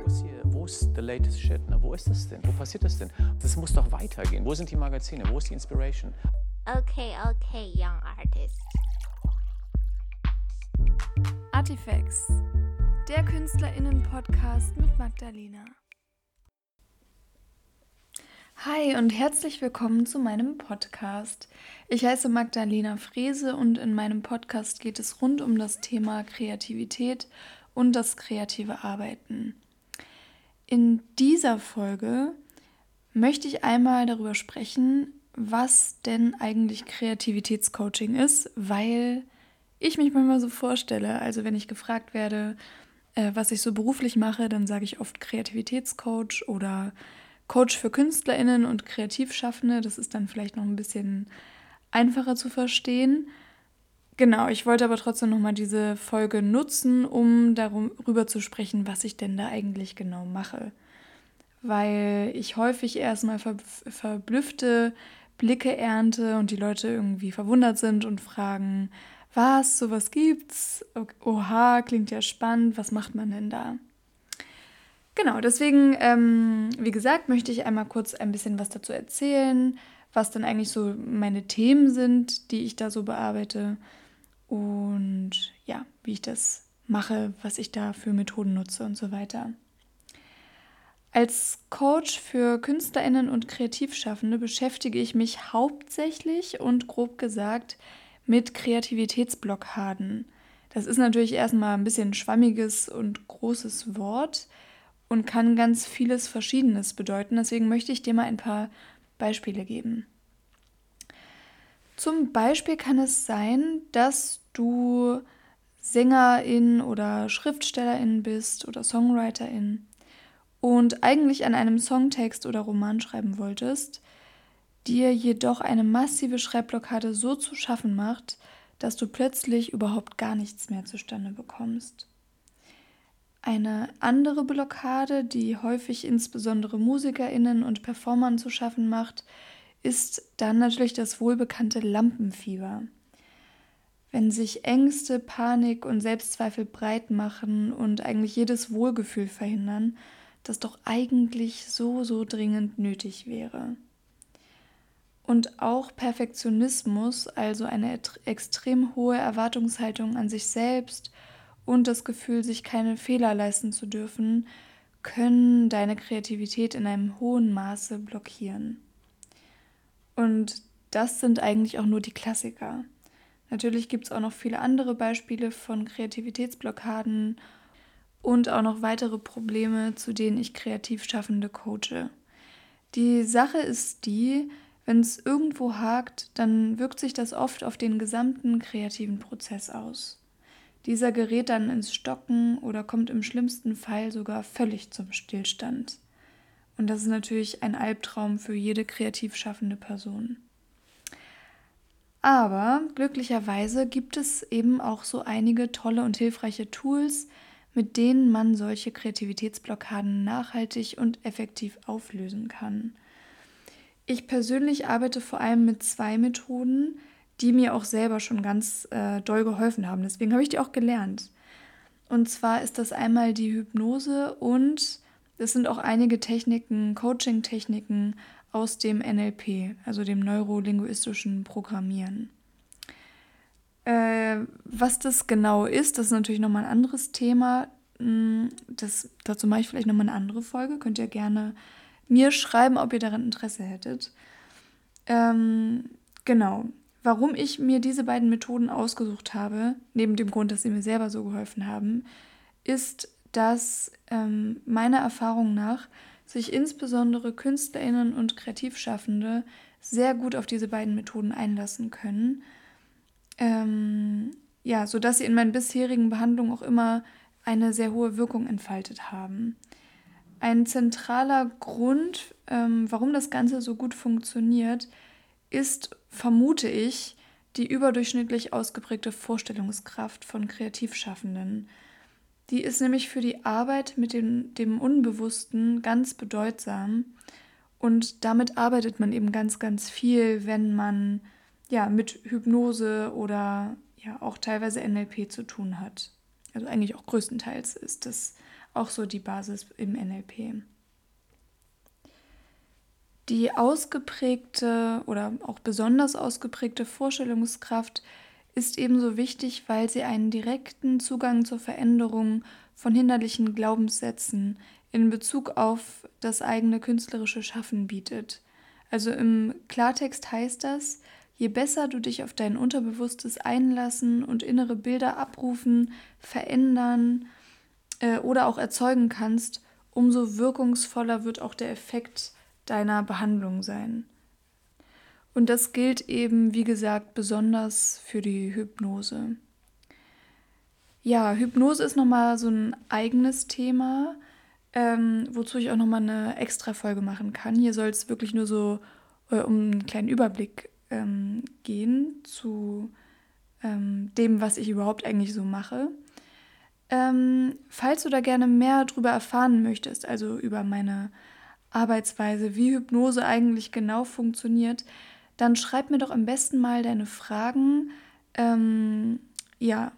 wo ist hier, wo ist the latest shit? Ne? Wo ist das denn? Wo passiert das denn? Das muss doch weitergehen. Wo sind die Magazine? Wo ist die Inspiration? Okay, okay, young artist. Artifacts, der KünstlerInnen-Podcast mit Magdalena. Hi und herzlich willkommen zu meinem Podcast. Ich heiße Magdalena Frese und in meinem Podcast geht es rund um das Thema Kreativität und das kreative Arbeiten. In dieser Folge möchte ich einmal darüber sprechen, was denn eigentlich Kreativitätscoaching ist, weil ich mich manchmal so vorstelle, also wenn ich gefragt werde, äh, was ich so beruflich mache, dann sage ich oft Kreativitätscoach oder Coach für Künstlerinnen und Kreativschaffende. Das ist dann vielleicht noch ein bisschen einfacher zu verstehen. Genau, ich wollte aber trotzdem nochmal diese Folge nutzen, um darüber zu sprechen, was ich denn da eigentlich genau mache. Weil ich häufig erstmal ver verblüffte Blicke ernte und die Leute irgendwie verwundert sind und fragen, was, sowas gibt's? Oha, klingt ja spannend, was macht man denn da? Genau, deswegen, ähm, wie gesagt, möchte ich einmal kurz ein bisschen was dazu erzählen, was dann eigentlich so meine Themen sind, die ich da so bearbeite und ja, wie ich das mache, was ich da für Methoden nutze und so weiter. Als Coach für Künstlerinnen und Kreativschaffende beschäftige ich mich hauptsächlich und grob gesagt mit Kreativitätsblockaden. Das ist natürlich erstmal ein bisschen schwammiges und großes Wort und kann ganz vieles Verschiedenes bedeuten. Deswegen möchte ich dir mal ein paar Beispiele geben. Zum Beispiel kann es sein, dass du Sängerin oder Schriftstellerin bist oder Songwriterin und eigentlich an einem Songtext oder Roman schreiben wolltest, dir jedoch eine massive Schreibblockade so zu schaffen macht, dass du plötzlich überhaupt gar nichts mehr zustande bekommst. Eine andere Blockade, die häufig insbesondere Musikerinnen und Performern zu schaffen macht, ist dann natürlich das wohlbekannte Lampenfieber. Wenn sich Ängste, Panik und Selbstzweifel breit machen und eigentlich jedes Wohlgefühl verhindern, das doch eigentlich so, so dringend nötig wäre. Und auch Perfektionismus, also eine extrem hohe Erwartungshaltung an sich selbst und das Gefühl, sich keine Fehler leisten zu dürfen, können deine Kreativität in einem hohen Maße blockieren. Und das sind eigentlich auch nur die Klassiker. Natürlich gibt es auch noch viele andere Beispiele von Kreativitätsblockaden und auch noch weitere Probleme, zu denen ich Kreativschaffende coache. Die Sache ist die, wenn es irgendwo hakt, dann wirkt sich das oft auf den gesamten kreativen Prozess aus. Dieser gerät dann ins Stocken oder kommt im schlimmsten Fall sogar völlig zum Stillstand. Und das ist natürlich ein Albtraum für jede kreativ schaffende Person. Aber glücklicherweise gibt es eben auch so einige tolle und hilfreiche Tools, mit denen man solche Kreativitätsblockaden nachhaltig und effektiv auflösen kann. Ich persönlich arbeite vor allem mit zwei Methoden, die mir auch selber schon ganz äh, doll geholfen haben. Deswegen habe ich die auch gelernt. Und zwar ist das einmal die Hypnose und es sind auch einige Techniken, Coaching-Techniken aus dem NLP, also dem neurolinguistischen Programmieren. Äh, was das genau ist, das ist natürlich nochmal ein anderes Thema. Hm, das, dazu mache ich vielleicht nochmal eine andere Folge. Könnt ihr gerne mir schreiben, ob ihr daran Interesse hättet. Ähm, genau. Warum ich mir diese beiden Methoden ausgesucht habe, neben dem Grund, dass sie mir selber so geholfen haben, ist, dass ähm, meiner Erfahrung nach sich insbesondere Künstlerinnen und Kreativschaffende sehr gut auf diese beiden Methoden einlassen können. Ähm, ja, sodass sie in meinen bisherigen Behandlungen auch immer eine sehr hohe Wirkung entfaltet haben. Ein zentraler Grund, ähm, warum das Ganze so gut funktioniert, ist, vermute ich, die überdurchschnittlich ausgeprägte Vorstellungskraft von Kreativschaffenden. Die ist nämlich für die Arbeit mit dem, dem Unbewussten ganz bedeutsam. Und damit arbeitet man eben ganz, ganz viel, wenn man ja mit Hypnose oder ja auch teilweise NLP zu tun hat. Also eigentlich auch größtenteils ist das auch so die Basis im NLP. Die ausgeprägte oder auch besonders ausgeprägte Vorstellungskraft ist ebenso wichtig, weil sie einen direkten Zugang zur Veränderung von hinderlichen Glaubenssätzen in Bezug auf das eigene künstlerische Schaffen bietet. Also im Klartext heißt das, je besser du dich auf dein Unterbewusstes einlassen und innere Bilder abrufen, verändern äh, oder auch erzeugen kannst, umso wirkungsvoller wird auch der Effekt deiner Behandlung sein. Und das gilt eben, wie gesagt, besonders für die Hypnose. Ja, Hypnose ist nochmal so ein eigenes Thema, ähm, wozu ich auch nochmal eine extra Folge machen kann. Hier soll es wirklich nur so äh, um einen kleinen Überblick ähm, gehen zu ähm, dem, was ich überhaupt eigentlich so mache. Ähm, falls du da gerne mehr darüber erfahren möchtest, also über meine Arbeitsweise, wie Hypnose eigentlich genau funktioniert, dann schreib mir doch am besten mal deine Fragen ähm, ja,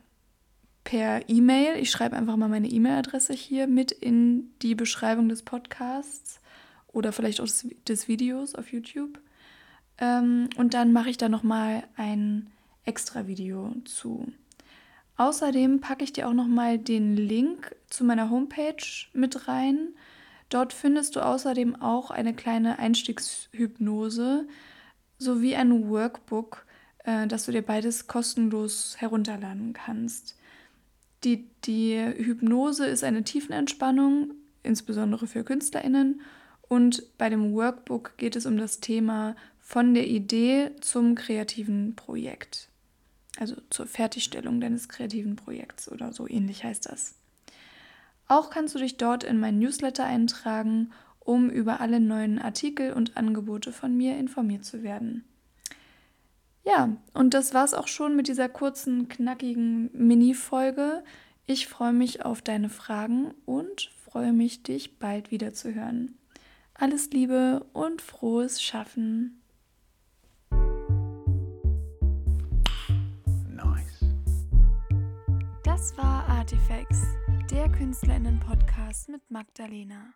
per E-Mail. Ich schreibe einfach mal meine E-Mail-Adresse hier mit in die Beschreibung des Podcasts oder vielleicht auch des, des Videos auf YouTube. Ähm, und dann mache ich da nochmal ein extra Video zu. Außerdem packe ich dir auch nochmal den Link zu meiner Homepage mit rein. Dort findest du außerdem auch eine kleine Einstiegshypnose sowie ein Workbook, äh, das du dir beides kostenlos herunterladen kannst. Die, die Hypnose ist eine Tiefenentspannung, insbesondere für KünstlerInnen. Und bei dem Workbook geht es um das Thema von der Idee zum kreativen Projekt. Also zur Fertigstellung deines kreativen Projekts oder so ähnlich heißt das. Auch kannst du dich dort in mein Newsletter eintragen, um über alle neuen Artikel und Angebote von mir informiert zu werden. Ja, und das war's auch schon mit dieser kurzen, knackigen Mini-Folge. Ich freue mich auf deine Fragen und freue mich, dich bald wieder zu hören. Alles Liebe und frohes Schaffen. Nice. Das war Artifacts, der Künstlerinnen-Podcast mit Magdalena.